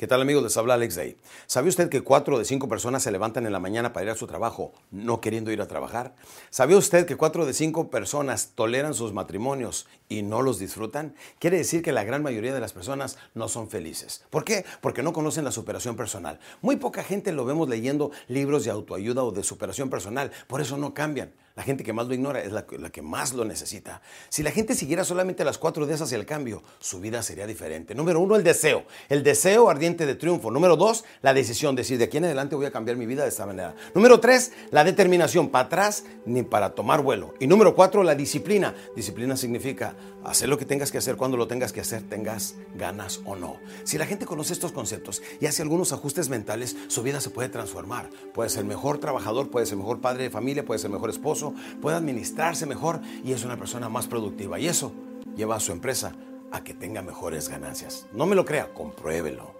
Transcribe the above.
¿Qué tal amigos? Les habla Alex Day. ¿Sabe usted que cuatro de cinco personas se levantan en la mañana para ir a su trabajo no queriendo ir a trabajar? ¿Sabía usted que cuatro de cinco personas toleran sus matrimonios y no los disfrutan? Quiere decir que la gran mayoría de las personas no son felices. ¿Por qué? Porque no conocen la superación personal. Muy poca gente lo vemos leyendo libros de autoayuda o de superación personal. Por eso no cambian. La gente que más lo ignora es la, que más lo necesita. Si la gente siguiera solamente las cuatro de hacia el cambio, su vida sería diferente. Número uno, el deseo. El deseo ardiente de triunfo. Número dos, la decisión. Decir, de aquí en adelante voy a cambiar mi vida de esta manera. Número tres, la determinación. Para atrás ni para tomar vuelo. Y número cuatro, la disciplina. Disciplina significa hacer lo que tengas que hacer cuando lo tengas que hacer, tengas ganas o no. Si la gente conoce estos conceptos y hace algunos ajustes mentales, su vida se puede transformar. Puede ser mejor trabajador, puede ser mejor padre de familia, puede ser mejor esposo puede administrarse mejor y es una persona más productiva. Y eso lleva a su empresa a que tenga mejores ganancias. No me lo crea, compruébelo.